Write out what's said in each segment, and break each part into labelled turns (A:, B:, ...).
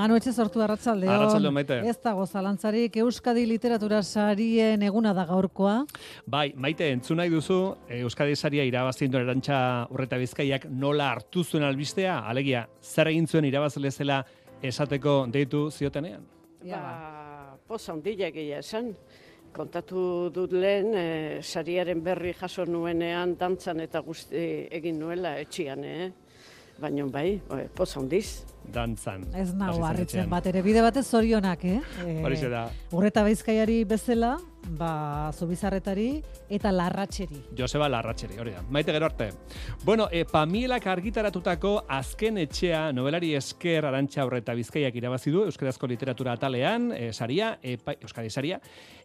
A: Manu etxe sortu arratsaldeon.
B: Arratsaldeon, Maite.
A: Ez dago zalantzarik Euskadi literatura sarien eguna da gaurkoa.
B: Bai, maite, entzun nahi duzu, Euskadi saria irabazien duen erantxa urreta bizkaiak nola hartu zuen albistea, alegia, zer egin zuen irabazle zela esateko deitu ziotenean?
C: Ba, poza ondila egia esan. Kontatu dut lehen, e, sariaren berri jaso nuenean dantzan eta guzti egin nuela etxian, eh? Baina bai, e, poza ondiz.
B: Dantzan.
A: Ez nago harritzen bat ere bide batez zorionak, eh?
B: Horixe da.
A: Urreta Bizkaiari bezala, ba Zubizarretari eta Larratxeri.
B: Joseba Larratxeri, hori da. Maite gero arte. Bueno, e, Pamielak argitaratutako azken etxea novelari esker arantxa horreta bizkaiak irabazi du Euskarazko literatura atalean, e, saria, epai, Euskadi saria,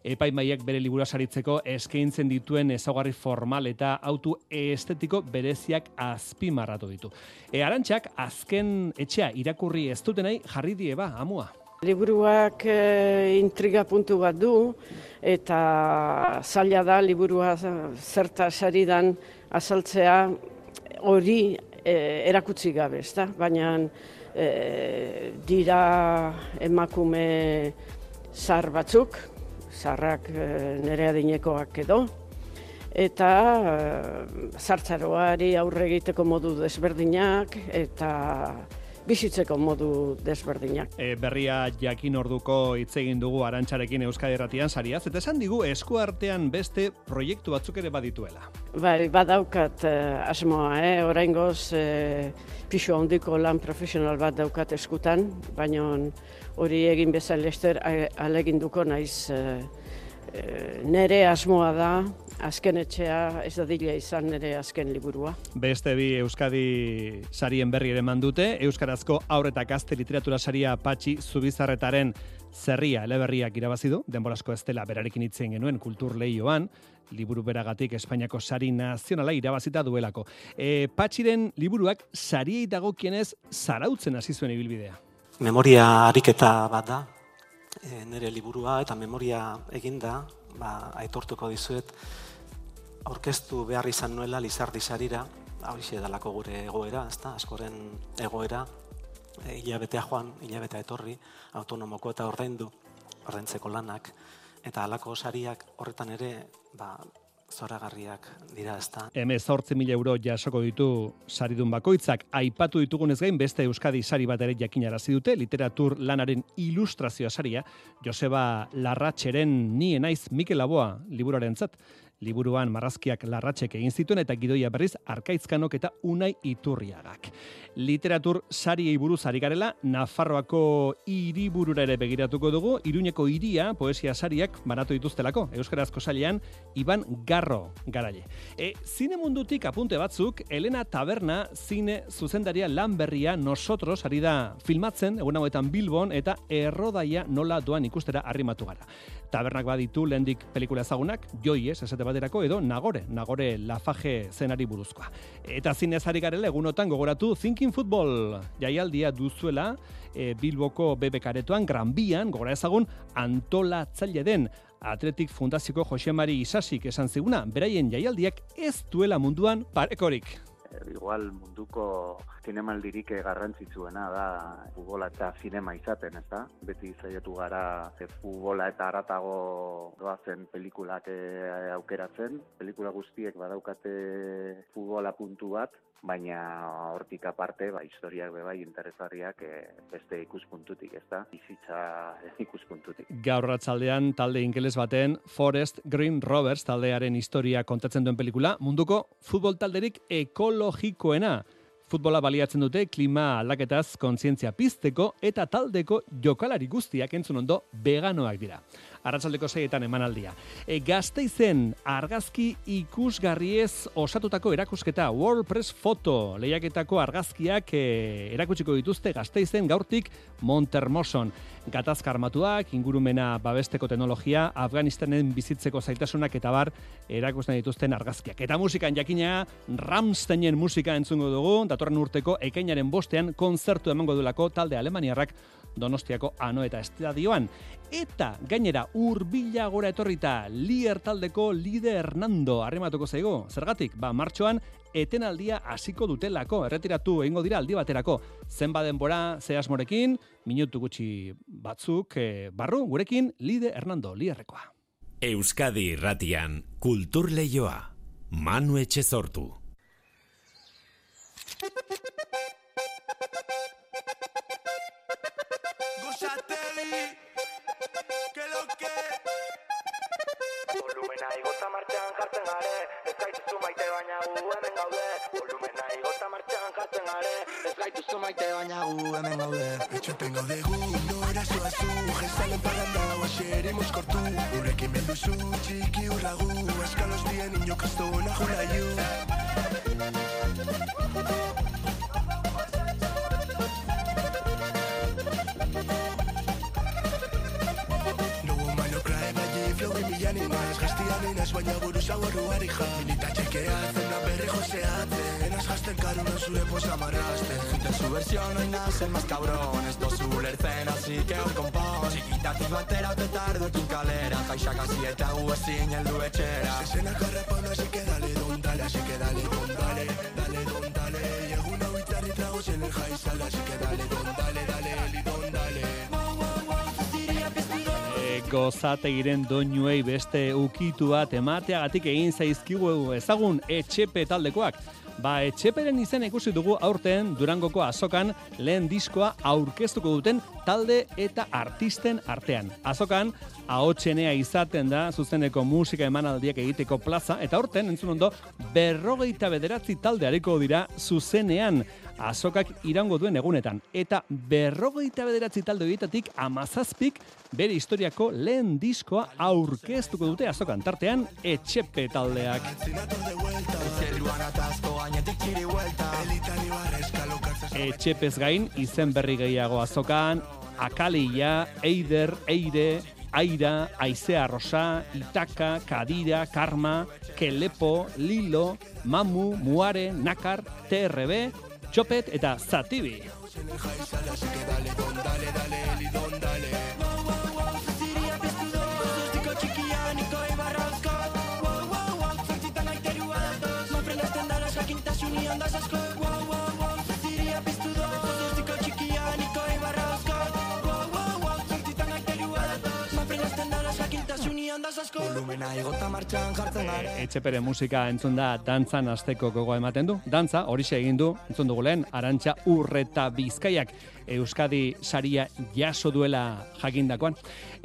B: epaimaiak bere libura saritzeko eskaintzen dituen ezaugarri formal eta autu estetiko bereziak azpimarratu ditu. E, arantxak azken etxea irakurri ez dutenei jarri die ba, amua.
C: Liburuak e, intriga puntu bat du, eta zaila da liburua zerta saridan azaltzea hori e, erakutsi gabe, ezta? Baina e, dira emakume zar batzuk, zarrak e, nere adinekoak edo, eta e, zartzaroari aurre egiteko modu desberdinak, eta bizitzeko modu desberdinak.
B: E, berria jakin orduko hitz egin dugu arantxarekin Euskadi Erratian sariaz, eta esan digu eskuartean beste proiektu batzuk ere badituela.
C: Bai, badaukat eh, asmoa, eh? oraingoz eh, pixu handiko lan profesional bat daukat eskutan, baina hori egin bezala lester aleginduko naiz eh, nere asmoa da, azken etxea ez da dila izan nere azken liburua.
B: Beste bi Euskadi sarien berri ere mandute, Euskarazko aur eta gazte literatura saria Patxi Zubizarretaren zerria eleberriak irabazi du, denborazko ez dela berarekin hitzen genuen kultur lehioan, liburu beragatik Espainiako sari nazionala irabazita duelako. E, Patxiren liburuak sariei dagokienez zarautzen hasi zuen ibilbidea.
D: Memoria ariketa bat da, e, nire liburua eta memoria eginda, ba, aitortuko dizuet, aurkeztu behar izan nuela Lizardi sarira, hori dalako gure egoera, ezta, askoren egoera, e, hilabetea joan, hilabetea etorri, autonomoko eta ordaindu, ordaintzeko lanak, eta halako sariak horretan ere, ba, zoragarriak dira, ezta.
B: Heme zortzi mila euro jasoko ditu saridun bakoitzak, aipatu ditugunez gain beste Euskadi sari bat ere jakinarazi dute, literatur lanaren ilustrazioa saria, Joseba Larratxeren ni naiz Mikel Laboa liburaren zat, liburuan marrazkiak larratxek egin zituen eta gidoia berriz arkaizkanok eta unai iturriagak. Literatur sariei buruz ari garela, Nafarroako hiriburura ere begiratuko dugu, Iruñeko hiria poesia sariak banatu dituztelako, Euskarazko sailean Iban Garro garaile. E, zine mundutik apunte batzuk, Elena Taberna zine zuzendaria lan berria nosotros ari da filmatzen, egun hauetan Bilbon eta errodaia nola doan ikustera arrimatu gara. Tabernak baditu lehendik pelikula ezagunak, joies, esate baterako, edo Nagore, Nagore Lafaje zenari buruzkoa. Eta zinezari garela egunotan gogoratu Thinking Football jaialdia duzuela e, Bilboko BBK-aretoan, Gran Bian, gogora ezagun, antolatzaile den Atletik Fundazioko Jose Mari Isasik esan ziguna, beraien jaialdiak ez duela munduan parekorik.
E: Igual munduko zinemaldirik garrantzitsuena da futbola eta zinema izaten, ez da? Beti zaiatu gara e, futbola eta aratago doazen pelikulak e, aukeratzen. Pelikula guztiek badaukate futbola puntu bat, baina hortik aparte, ba, historiak be bai interesgarriak e, beste ikuspuntutik, ez da? Bizitza ikuspuntutik.
B: Gaur ratzaldean talde ingeles baten Forest Green Rovers taldearen historia kontatzen duen pelikula, munduko futbol talderik ekologikoena. Futbola baliatzen dute klima aldaketaz kontzientzia pizteko eta taldeko jokalari guztiak entzun ondo veganoak dira. Arratsaldeko zeietan emanaldia. E, gazteizen argazki ikusgarriez osatutako erakusketa WordPress Foto lehiaketako argazkiak e, erakutsiko dituzte gazteizen gaurtik Montermoson. Gatazka armatuak, ingurumena babesteko teknologia, Afganistanen bizitzeko zaitasunak eta bar erakusten dituzten argazkiak. Eta musikan jakina, Ramsteinen musika entzungo dugu, datorren urteko ekainaren bostean konzertu emango duelako talde alemaniarrak Donostiako ano eta estadioan. Eta gainera urbila gora etorrita lier taldeko lide Hernando harrematuko zaigo. Zergatik, ba, martxoan etenaldia hasiko dutelako, erretiratu egingo dira aldi baterako. Zenba denbora, ze asmorekin, minutu gutxi batzuk, e, barru, gurekin, lide Hernando, lierrekoa.
F: Euskadi irratian, kultur lehioa, manu etxe sortu.
G: Volumena igota martxan jartzen gare Ez gaituzu maite baina gu hemen gaude Volumena igota martxan jartzen gare Ez gaituzu maite baina gu hemen gaude
H: Etxoten gaude gu, no erasoa zu Jezalen paranda, oaxeremos kortu Urrekin menduzu, txiki urragu Eskalos bien, inok ez duena jula baina buru zaborru ja Minita txekea zena berri joseatzen Enaz jazten karuna zure posa marrasten Zute su versión no hay el más cabrón Esto zu lertzen así que hor kompon Txikitatik batera ote tardo ekin kalera Jaixak hasi eta gu ezin heldu etxera Zezena karrapona así que dale don dale Así que dale dale,
B: gozategiren doinuei beste ukitu bat emateagatik egin zaizkigu ezagun etxepe taldekoak. Ba, etxeperen izen ikusi dugu aurten Durangoko azokan lehen diskoa aurkeztuko duten talde eta artisten artean. Azokan, ahotsenea izaten da zuzeneko musika emanaldiak egiteko plaza, eta aurten, entzun ondo, berrogeita bederatzi talde hariko dira zuzenean azokak irango duen egunetan. Eta berrogeita bederatzi talde horietatik amazazpik bere historiako lehen diskoa aurkeztuko dute azokan tartean etxepe taldeak. Etxepez gain izen berri gehiago azokan, akalia, eider, eire, aira, aizea rosa, itaka, kadira, karma, kelepo, lilo, mamu, muare, nakar, TRB, txopet eta zatibi.
H: Volumena igota martxan jartzen gara.
B: E, etxepere musika entzun da dantzan azteko gogoa ematen du. Dantza, hori egin du, entzun dugu lehen, arantxa urreta bizkaiak. Euskadi saria jaso duela jakindakoan.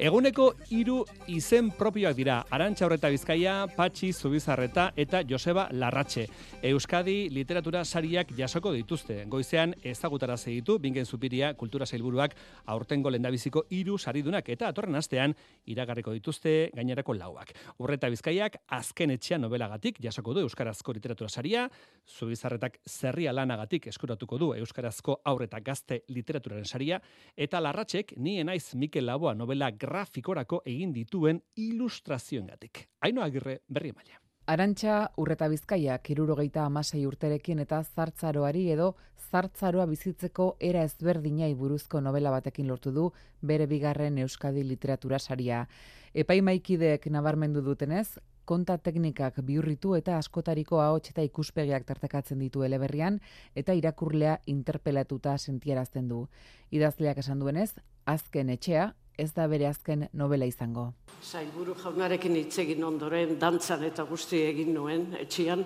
B: Eguneko hiru izen propioak dira. Arantxa horreta bizkaia, Patxi Zubizarreta eta Joseba Larratxe. Euskadi literatura sariak jasoko dituzte. Goizean ezagutara ditu bingen zupiria kultura zailburuak aurtengo lendabiziko hiru saridunak eta atorren astean iragarriko dituzte gainerako lauak. Horreta bizkaiak azken etxea novelagatik jasoko du Euskarazko literatura saria, Zubizarretak zerria lanagatik eskuratuko du Euskarazko aurreta gazte literatura literaturaren saria, eta larratxek ni naiz Mikel Laboa novela grafikorako egin dituen ilustrazioengatik. Haino agirre berri maila.
I: Arantxa urreta bizkaia, kirurogeita amasei urterekin eta zartzaroari edo zartzaroa bizitzeko era ezberdinai buruzko novela batekin lortu du bere bigarren Euskadi literatura saria. Epaimaikideek nabarmendu dutenez, konta teknikak bihurritu eta askotariko ahots eta ikuspegiak tartekatzen ditu eleberrian eta irakurlea interpelatuta sentiarazten du. Idazleak esan duenez, azken etxea ez da bere azken novela izango.
C: Zailburu jaunarekin hitz egin ondoren dantzan eta guzti egin nuen etxean,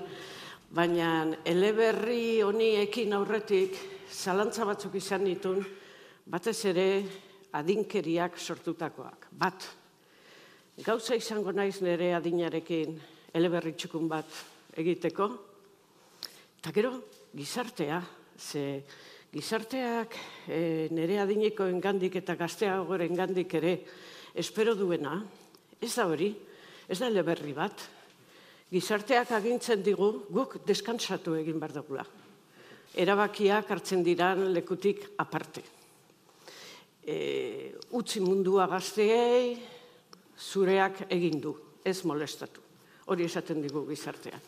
C: baina eleberri honi ekin aurretik zalantza batzuk izan ditun, batez ere adinkeriak sortutakoak. Bat, Gauza izango naiz nire adinarekin eleberritxukun bat egiteko. Eta gero, gizartea, ze gizarteak e, nire adineko engandik eta gaztea goren engandik ere espero duena, Ez da hori, ez da eleberri bat. Gizarteak agintzen digu guk deskansatu egin behar dugula. Erabakiak hartzen diran lekutik aparte. E, utzi mundua gazteei zureak egin du, ez molestatu. Hori esaten digu gizartean.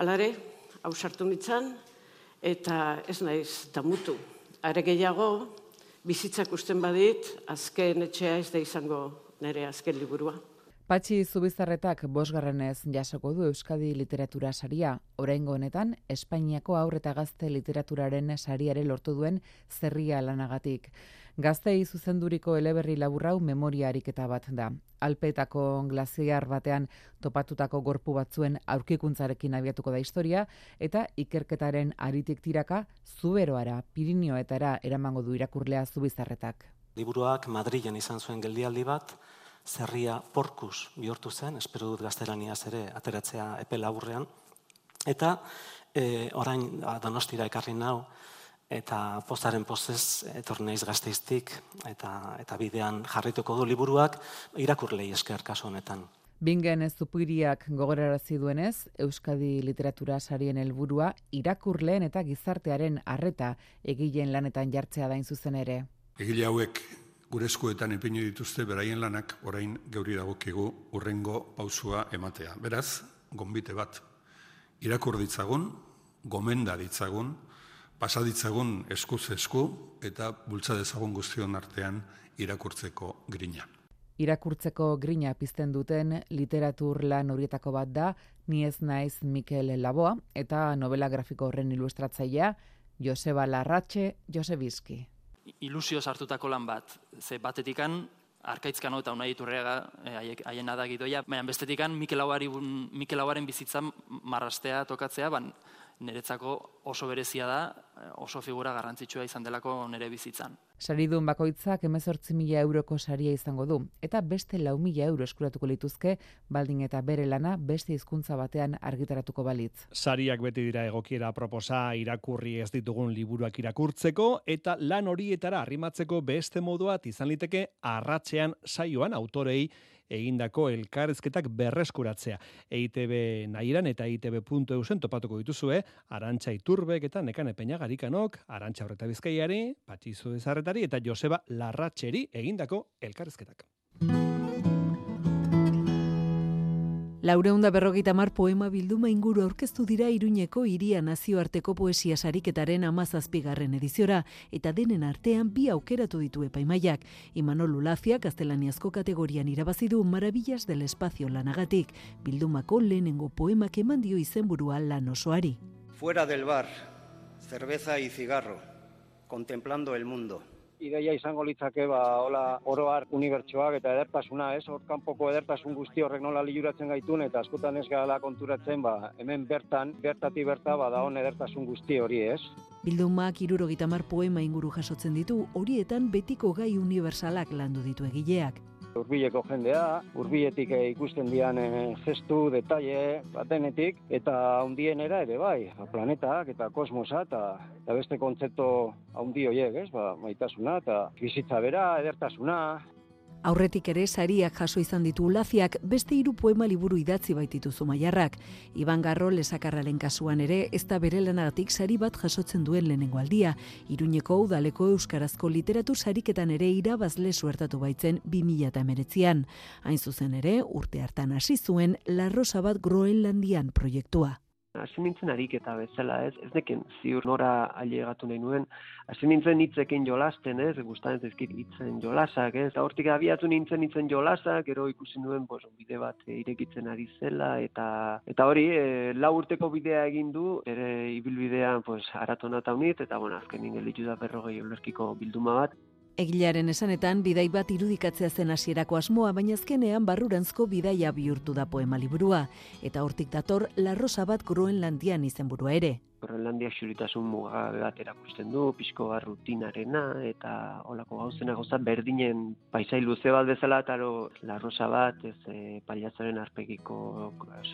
C: Alare, hau sartu nintzen, eta ez naiz damutu. Are gehiago, bizitzak usten badit, azken etxea ez da izango nire azken liburua.
I: Patxi Zubizarretak bosgarrenez jasoko du Euskadi literatura saria, oraingo honetan Espainiako aur eta gazte literaturaren sariare lortu duen zerria lanagatik. Gaztei zuzenduriko eleberri laburrau memoria ariketa bat da. Alpetako glaziar batean topatutako gorpu batzuen aurkikuntzarekin abiatuko da historia, eta ikerketaren aritik tiraka zuberoara, Pirinioetara eramango du irakurlea Zubizarretak.
D: Liburuak Madrilen izan zuen geldialdi bat, zerria porkus bihurtu zen, espero dut gaztelaniaz ere ateratzea epe laburrean. Eta e, orain ba, donostira ekarri nau, eta pozaren pozez etorneiz gazteiztik, eta, eta bidean jarrituko du liburuak irakurlei esker kasu honetan.
I: Bingen ez zupiriak gogorarazi duenez, Euskadi literatura sarien helburua irakurleen eta gizartearen harreta egileen lanetan jartzea dain zuzen ere.
J: Egile hauek gure eskuetan ipini dituzte beraien lanak orain geuri dagokigu urrengo pausua ematea. Beraz, gonbite bat, irakur ditzagun, gomenda ditzagun, pasaditzagun eskuz esku eta bultza dezagun guztion artean irakurtzeko grina.
I: Irakurtzeko grina pizten duten literatur lan horietako bat da, ni ez naiz Mikel Laboa eta novela grafiko horren ilustratzailea Joseba Larratxe Josebizki
K: ilusio sartutako lan bat. Ze batetikan, arkaitzkano eta unai iturreaga eh, haien adagidoia, baina bestetikan Mikel Mikel bizitza marrastea tokatzea, ban, niretzako oso berezia da, eh, oso figura garrantzitsua izan delako nere bizitzan.
I: Saridun bakoitzak emezortzi mila euroko saria izango du, eta beste lau mila euro eskuratuko lituzke, baldin eta bere lana beste hizkuntza batean argitaratuko balitz.
B: Sariak beti dira egokiera proposa irakurri ez ditugun liburuak irakurtzeko, eta lan horietara arrimatzeko beste moduat izan liteke arratzean saioan autorei egindako elkarrezketak berreskuratzea. EITB nahiran eta EITB.eusen topatuko dituzue, Arantxa Iturbek eta Nekane Peñagarikanok, Arantxa Horreta Bizkaiari, Patxizu Ezarretari eta Joseba Larratxeri egindako elkarrezketak.
A: Laureunda berrogeita mar poema bilduma inguru aurkeztu dira Iruñeko iria nazioarteko poesia sariketaren amazazpigarren ediziora, eta denen artean bi aukeratu ditu epaimaiak. Imanol Lulazia, gaztelaniazko kategorian irabazidu Marabillas del Espacio lanagatik, bildumako lehenengo poemak eman dio izenburua lan osoari.
L: Fuera del bar, cerveza y cigarro, contemplando el mundo
M: ideia izango litzake ba hola oroar unibertsoak eta edertasuna, ez? Hor kanpoko edertasun guzti horrek nola liuratzen gaitun eta askotan ez gala konturatzen, ba hemen bertan, bertati berta ba da edertasun guzti hori, ez?
A: Bildumak irurogeita mar poema inguru jasotzen ditu, horietan betiko gai unibersalak landu ditu egileak
M: urbileko jendea, urbiletik eh, ikusten dian eh, gestu, detaile, batenetik, eta hundienera ere bai, ba, planetak eta kosmosa, eta, eta beste kontzepto haundi horiek, ez, ba, maitasuna, eta bizitza bera, edertasuna,
A: Aurretik ere sariak jaso izan ditu ulaziak beste hiru poema liburu idatzi baititu zumaiarrak. Iban Garro lesakarraren kasuan ere ez da bere lanagatik sari bat jasotzen duen lehenengo aldia. Iruñeko udaleko euskarazko literatur sariketan ere irabazle suertatu baitzen 2008an. Hain zuzen ere urte hartan hasi zuen Larrosa bat Groenlandian proiektua
N: hasi nintzen ariketa bezala, ez, ez deken ziur nora ailegatu nahi nuen, hasi nintzen hitzekin jolasten, ez, gustan ez ezkit hitzen jolasak, ez, hortik abiatu nintzen hitzen jolasak, gero ikusi nuen, pues, bide bat irekitzen ari zela, eta eta hori, e, lau urteko bidea egin du, ere ibilbidean, pues, aratona taunit, eta, bueno, azken ningel da berrogei olerkiko bilduma bat,
A: Egilearen esanetan bidai bat irudikatzea zen hasierako asmoa, baina azkenean barrurantzko bidaia bihurtu da poema liburua eta hortik dator La Rosa bat Groenlandian izenburua ere.
N: Groenlandia xuritasun muga bat erakusten du, pixko bat rutinarena eta olako gauzena gauza berdinen paisai luze bat bezala eta La Rosa bat ez e, paliazaren arpegiko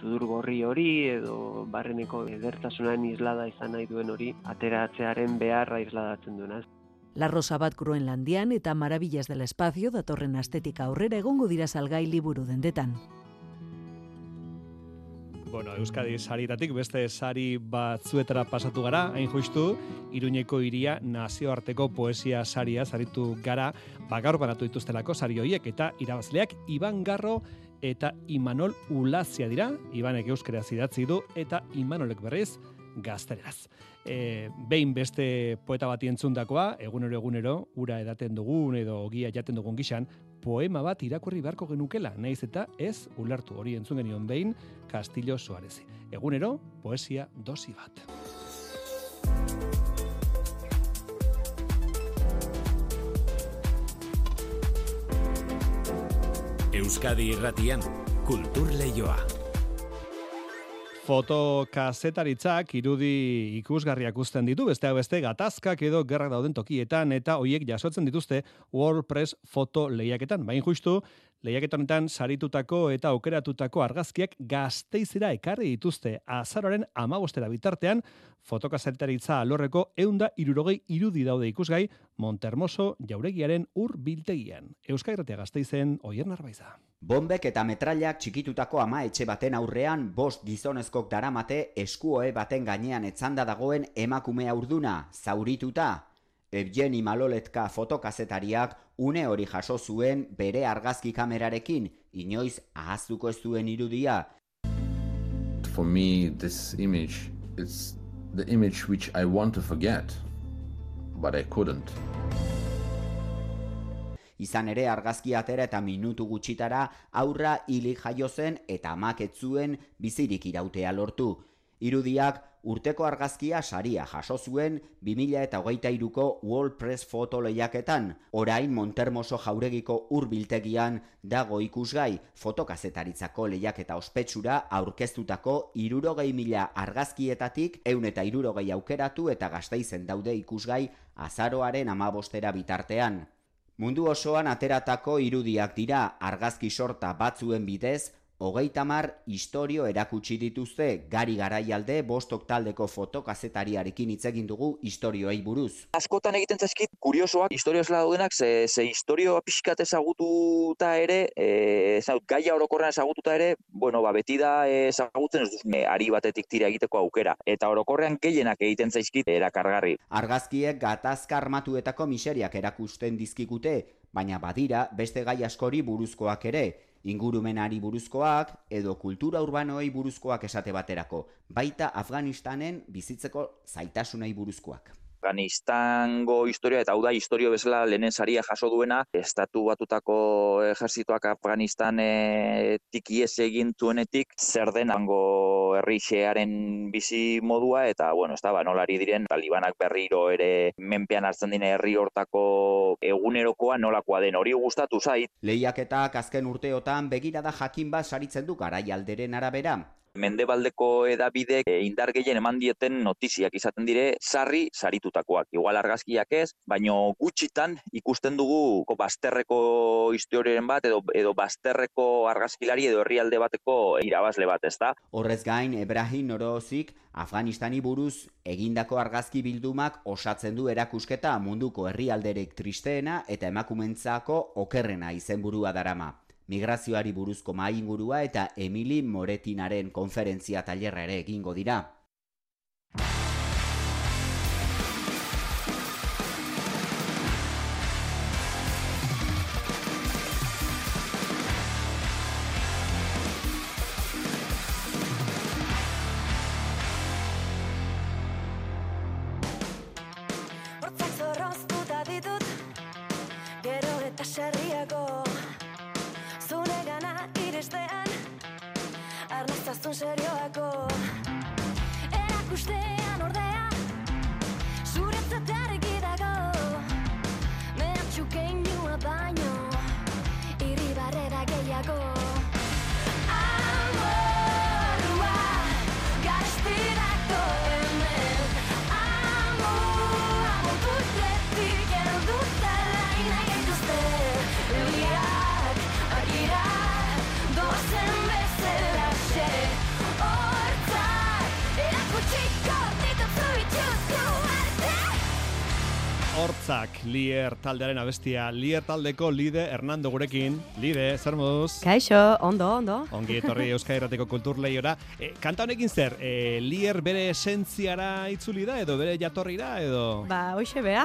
N: sudur gorri hori edo barreneko edertasunaren islada izan nahi duen hori ateratzearen beharra isladatzen duena.
A: La Rosa bat Groenlandian eta Maravillas del Espacio datorren astetika aurrera egongo dira salgai liburu dendetan.
B: Bueno, Euskadi saritatik beste sari batzuetara pasatu gara, hain justu, Iruñeko iria nazioarteko poesia saria zaritu gara, bagar banatu dituztelako sari hoiek eta irabazleak Iban Garro eta Imanol Ulazia dira, Ibanek euskera zidatzi du eta Imanolek berriz gaztereraz. E, behin beste poeta bati entzundakoa, egunero egunero, ura edaten dugun edo ogia jaten dugun gixan, poema bat irakurri beharko genukela, naiz eta ez ulertu hori entzun genion behin Castillo Soarezi. Egunero, poesia dosi bat.
F: Euskadi irratian, kultur leioa.
B: Fotokazetaritzak irudi ikusgarriak uzten ditu, besteak beste gatazkak edo gerrak dauden tokietan eta hoiek jasotzen dituzte WordPress foto lehiaketan. Bain justu, lehiaketan saritutako eta aukeratutako argazkiak gazteizera ekarri dituzte azaroren amabostera bitartean, fotokazetaritza alorreko eunda irurogei irudi daude ikusgai Montermoso jauregiaren ur biltegian. Euskairatea gazteizen, oier narbaiza.
O: Bombek eta metrailak txikitutako ama etxe baten aurrean bost gizonezkok daramate eskuoe baten gainean etzanda dagoen emakumea urduna, zaurituta. Evgeni Maloletka fotokazetariak une hori jaso zuen bere argazki kamerarekin, inoiz ahaztuko ez duen irudia.
P: For me, this image, it's the image which I want to forget, but I couldn't.
O: Izan ere argazki atera eta minutu gutxitara aurra hilik jaio zen eta amak zuen bizirik irautea lortu. Irudiak urteko argazkia saria jaso zuen 2000 eta hogeita iruko World Press foto lehiaketan. Orain Montermoso jauregiko urbiltegian dago ikusgai fotokazetaritzako lehiaketa ospetsura aurkeztutako irurogei mila argazkietatik eun eta irurogei aukeratu eta gazteizen daude ikusgai azaroaren amabostera bitartean. Mundu osoan ateratako irudiak dira argazki sorta batzuen bidez Hogeita mar historio erakutsi dituzte gari garaialde bostok taldeko fotokazetariarekin hitz egin dugu historioei buruz.
Q: Askotan egiten zaizkit kuriosoak historio esla daudenak ze, ze historio pixkat ezagututa ere, e, ezagut, gaia orokorrean ezagututa ere, bueno, ba, beti da ezagutzen ez duzme ari batetik tira egiteko aukera. Eta orokorrean gehienak egiten zaizkit erakargarri.
O: Argazkiek gatazka armatuetako miseriak erakusten dizkikute, baina badira beste gai askori buruzkoak ere, ingurumenari buruzkoak edo kultura urbanoei buruzkoak esate baterako, baita Afganistanen bizitzeko zaitasunei buruzkoak.
Q: Afganistango historia eta hau da historio bezala lehenen saria jaso duena. Estatu batutako ejerzitoak Afganistan e, tikiez egin zuenetik zer den hango herrixearen bizi modua eta bueno, ez da, ba, nolari diren talibanak berriro ere menpean hartzen dine herri hortako egunerokoa nolakoa den. Hori gustatu zait.
O: Lehiaketak azken urteotan begirada jakin bat saritzen du garaialderen arabera,
Q: mendebaldeko edabidek e, indar gehien eman dieten notiziak izaten dire sarri saritutakoak. Igual argazkiak ez, baino gutxitan ikusten dugu ko, bazterreko historiaren bat edo edo bazterreko argazkilari edo herrialde bateko irabazle bat, ezta?
O: Horrez gain Ebrahim Norozik Afganistani buruz egindako argazki bildumak osatzen du erakusketa munduko herrialderek tristeena eta emakumentzako okerrena izenburua darama migrazioari buruzko maingurua eta Emili Moretinaren konferentzia tailerra ere egingo dira.
B: Lier taldearen abestia. Lier taldeko Lide Hernando gurekin. Lide, zer moduz?
R: Kaixo, ondo, ondo.
B: Ongi etorri Euskadi Errateko kultur lehiora. E, kanta honekin zer, e, Lier bere esentziara itzuli da edo bere jatorrira edo...
R: Ba, hoxe bea.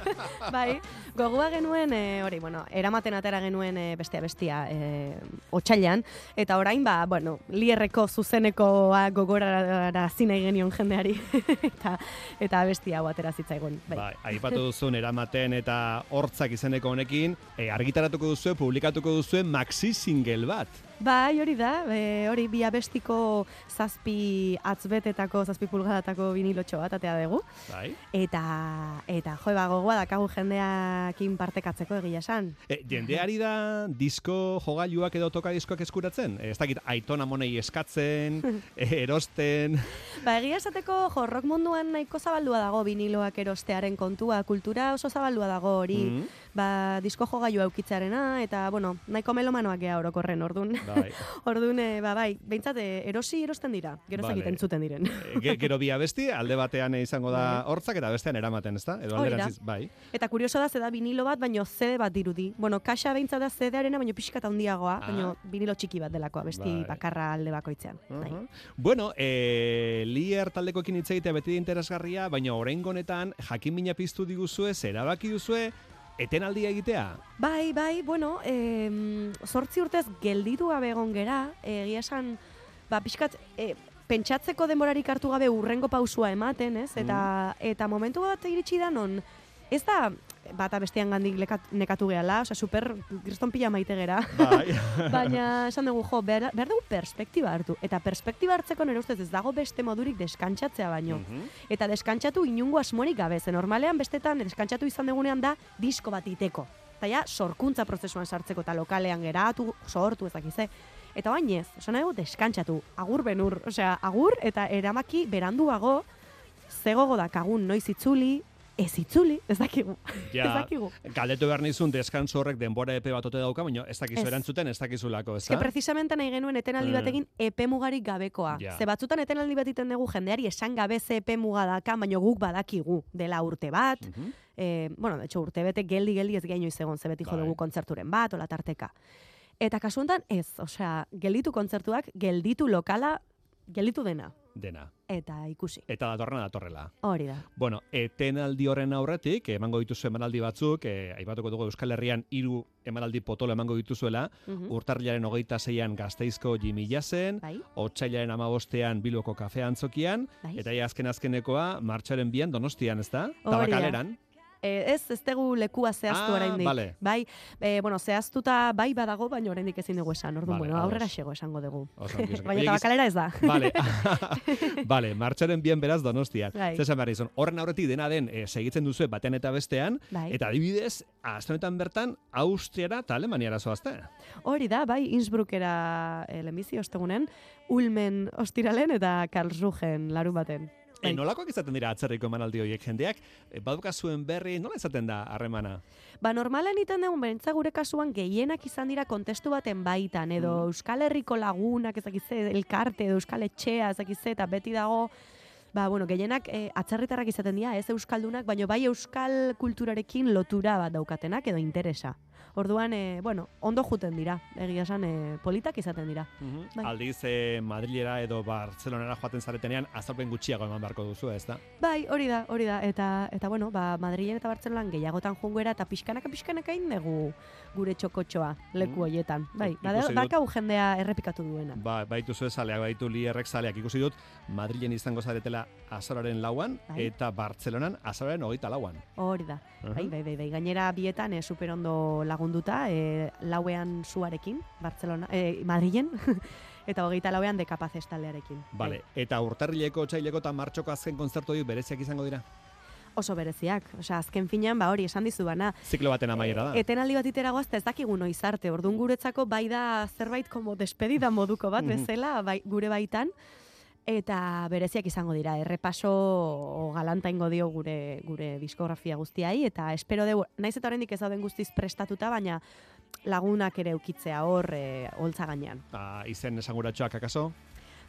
R: bai, gogua genuen, e, hori, bueno, eramaten atera genuen e, bestea bestia e, otxailan, eta orain, ba, bueno, Lierreko zuzenekoa gogorara zinei genion jendeari, eta, eta bestia hau atera zitzaigun. Bai.
B: Bai, aipatu duzun eramaten eta hortzak izeneko honekin, e, argitaratuko duzue, publikatuko duzue maxi single bat.
R: Bai, hori da, e, hori bi abestiko zazpi atzbetetako, zazpi pulgadatako vinilotxo bat atea dugu.
B: Bai.
R: Eta, eta jo, ba, gogoa dakagu jendeakin partekatzeko egia esan.
B: E, jendeari da disko jogailuak edo toka diskoak eskuratzen? E, ez dakit aitona monei eskatzen, e, erosten...
R: Ba, egia esateko, jo, rock munduan nahiko zabaldua dago viniloak erostearen kontua, kultura oso zabaldua dago hori,
B: Mhm.
R: Ba, disko jogailu aukitzearena, eta, bueno, nahiko melomanoak gea orokorren, ordun.
B: Bai.
R: ordun, e, ba, bai, behintzat, e, erosi erosten dira, gero
B: Vale.
R: zekiten zuten diren.
B: E, ge- gero bi abesti, alde batean izango da hortzak eta bestean eramaten, ezta? Edo
R: Bai.
B: Alderantziz, bai.
R: Eta kurioso da, ze da vinilo bat, baino CD bat dirudi. Bueno, kaxa behintzat da CD-arena, baino pixka eta handiagoa,
B: Ah.
R: baino vinilo txiki bat delakoa, besti
B: Bai.
R: bakarra alde bakoitzean. Bai.
B: Bueno, e, Lier taldekoekin hitz egitea beti interesgarria, baina orain honetan jakin mina piztu diguzue, zerabaki duzue, etenaldia egitea.
R: Bai, bai, bueno, em, sortzi urtez gelditu gabe egon gera, egia esan, ba, pixkat, e, pentsatzeko denborarik hartu gabe urrengo pausua ematen, ez? Eta, eta momentu bat iritsi da non, ez da bata bestean gandik lekat- nekatu gehala, osea, super kriston pila maite gera.
B: Bai.
R: Baina esan dugu, jo, behar, behar dugu perspektiba hartu. Eta perspektiba hartzeko nire ustez ez dago beste modurik deskantsatzea baino.
B: Mhm.
R: Eta deskantsatu inungo asmorik gabe, ze normalean bestetan deskantsatu izan degunean da disko bat iteko. Eta ja, sorkuntza prozesuan sartzeko eta lokalean geratu, sortu ezakize. Eta bain ez, esan nahi dut deskantsatu, agur benur, osea, agur eta eramaki beranduago, zegogo dakagun noiz itzuli, ez itzuli, ez dakigu. ez
B: Ja,
R: dakigu.
B: galdetu behar nizun deskanso horrek denbora epe bat ote dauka, baina ez dakizu
R: Ez.
B: erantzuten, ez dakizulako, ez
R: Ez que precisamente nahi genuen etenaldi
B: Eh.
R: batekin epe mugarik gabekoa.
B: Ja.
R: Ze batzutan etenaldi bat iten dugu jendeari esan gabe ze epe muga daka, baina guk badakigu dela urte bat.
B: Mhm.
R: Eh, bueno, de hecho, urte bete geldi-geldi ez gehiago egon, ze beti
B: Bai.
R: dugu kontzerturen bat, ola tarteka. Eta kasu honetan ez, osea, gelditu kontzertuak, gelditu lokala, gelditu dena.
B: Dena.
R: Eta ikusi.
B: Eta datorrena datorrela.
R: Hori da.
B: Bueno, etenaldi horren aurretik, emango dituzu emanaldi batzuk, e, aipatuko dugu Euskal Herrian hiru emanaldi potolo emango dituzuela,
R: Mhm.
B: urtarrilaren hogeita zeian gazteizko Jimmy Jazen,
R: Bai.
B: otxailaren amabostean Bilboko kafe antzokian,
R: Bai.
B: eta ja azken azkenekoa martxaren bian donostian?
R: Hori da.
B: Tabakaleran.
R: E, ez, ez dugu lekua zehaztu
B: Ah,
R: oraindik.
B: vale.
R: Bai, e, bueno, zehaztuta bai badago, baina oraindik ezin dugu esan. Orduan,
B: Vale,
R: bueno, aurrera xego esango dugu. Baina
B: Oie, giz-
R: tabakalera ez da.
B: Vale, vale, martxaren bian beraz donostian.
R: Bai.
B: Zesan behar izan, horren aurretik dena den e, segitzen duzu batean eta bestean,
R: Bai.
B: eta adibidez, aste honetan bertan, Austriara eta Alemaniara zoazte.
R: Hori da, bai, Innsbruckera e, lehenbizi ostegunen, Ulmen ostiralen eta Karlsruhen larun baten.
B: E, nolakoak izaten dira atzerriko emanaldi horiek jendeak, e, baduka zuen berri, nola izaten da harremana?
R: Ba, normalen iten dugu, berentza gure kasuan gehienak izan dira kontestu baten baitan, edo Euskal Herriko lagunak, ezakize, elkarte, edo Euskal Etxea, ezakize, eta beti dago, ba, bueno, gehienak e, atzerritarrak izaten dira, ez Euskaldunak, baina bai Euskal kulturarekin lotura bat daukatenak, edo interesa. Orduan, e, bueno, ondo juten dira, egia esan, e, politak izaten dira. Bai.
B: Aldiz, e, Madrilera edo Barcelonara joaten zaretenean, azalpen gutxiago eman beharko duzu, ez da?
R: Bai, hori da, hori da. Eta, eta bueno, ba, Madrilen eta Bartzelonan gehiagotan jungera eta pixkanaka pixkanaka dugu gure txokotxoa leku horietan. Bai,
B: Ik-
R: bada, dakau jendea errepikatu duena.
B: Ba, baitu zuen zaleak, baitu lierrek zaleak ikusi dut, Madrilen izango zaretela azararen lauan,
R: Bai.
B: eta Bartzelonan azararen hogeita lauan.
R: Hori da.
B: Aha.
R: Bai, bai, bai, bai. Gainera bietan e, superondo lagunduta, e, lauean zuarekin, Bartzelona, e, Madrilen, eta hogeita lauean dekapazes taldearekin.
B: Vale, eta urtarrileko, otsaileko eta martxoko azken kontzertu horiek bereziak izango dira?
R: Oso bereziak. Osea, azken finean, ba hori, esan dizu bana.
B: Ziklo baten amaiera da.
R: Etenaldi bat itera goazta ez dakigu noiz arte. Orduan guretzako bai da zerbait como despedida moduko bat
B: Mhm.
R: bezala bai, gure baitan. Eta bereziak izango dira, errepaso galanta ingo dio gure gure diskografia guztiai, eta espero dugu, naiz eta oraindik ez dauden guztiz prestatuta, baina lagunak ere ukitzea hor, e, holtza gainean.
B: Ba, izen esanguratxoak akaso?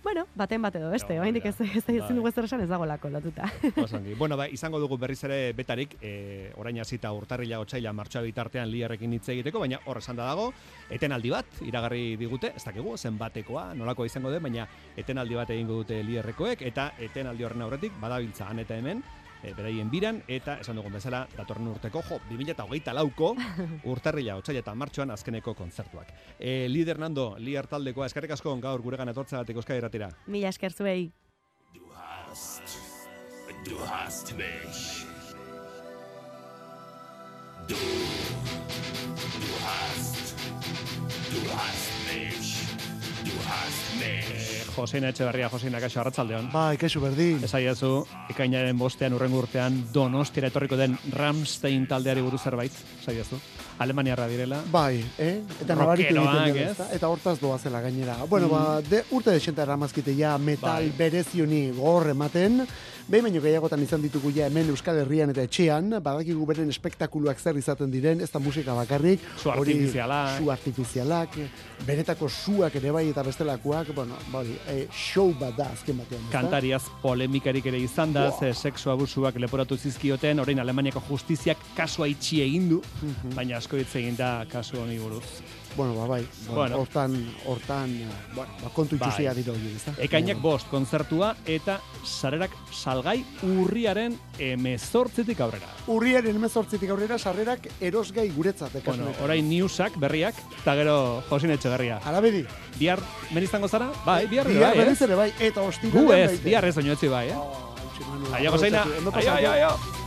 R: Bueno, baten bat edo beste, oraindik ez ez
B: Bai.
R: ezin dugu ezer esan ez dagoelako lotuta.
B: Osongi. Bueno, ba, izango dugu berriz ere betarik, e, orain hasita urtarrila otsaila martxoa bitartean liarrekin hitz egiteko, baina hor esan da dago, etenaldi bat iragarri digute, ez dakigu zenbatekoa, nolako izango den, baina etenaldi bat egingo dute liarrekoek eta etenaldi horren aurretik badabiltza han eta hemen e, beraien biran eta esan dugun bezala datorren urteko jo 2024 lauko urtarrila otsaila eta martxoan azkeneko kontzertuak. E, lider Nando, liar taldekoa eskerrik asko gaur guregan etortzeagatik Euskadi Irratira.
R: Mila esker zuei.
F: hast, du hast mich. Du, du hast, du hast mich, du hast mich.
B: Joseina Etxeberria, Joseina Kaixo Arratsaldeon.
S: Bai, kaixo berdin.
B: Esaiazu, ekainaren bostean urrengo urtean Donostiara etorriko den Ramstein taldeari buruz zerbait, esaiazu. Alemaniarra direla.
S: Bai, eh? Eta nabaritu egiten dira,
B: ez?
S: Eta hortaz doazela gainera. Bueno, ba, de, urte desenta eramazkite ja metal
B: Bai.
S: berezioni gogor ematen, behin baino gehiagotan izan ditugu ja hemen Euskal Herrian eta etxean, badakigu beren espektakuluak zer izaten diren, ez da musika bakarrik.
B: Su artifizialak.
S: Su artifizialak, benetako suak ere bai eta bestelakoak, bueno, bari, eh, show bat da azken batean.
B: Kantariaz polemikarik ere izan da, ze sexu abusuak leporatu zizkioten, orain Alemaniako justiziak kasua itxi egin du,
S: Mhm.
B: baina asko hitz egin da kasu honi buruz.
S: Bueno, ba, bai, bueno,
B: Bueno.
S: hortan, hortan, eh, bueno, ba, kontu
B: Bai.
S: itxusia dira hori, ezta?
B: Ekainak bost kontzertua eta sarerak salgai urriaren emezortzitik aurrera.
S: Urriaren emezortzitik aurrera sarrerak erosgai guretzat.
B: Bueno, orain newsak, berriak, eta gero Josin Etxeberria.
S: Arabedi.
B: Bihar, men izango zara? Bai, bihar,
S: Bihar
B: bai, eh?
S: bai, eta ostiralean
B: Gu ez, bihar ez oinotzi bai, eh?
S: Manu,
B: Aio,
S: ondo
B: Aio, aio, aio.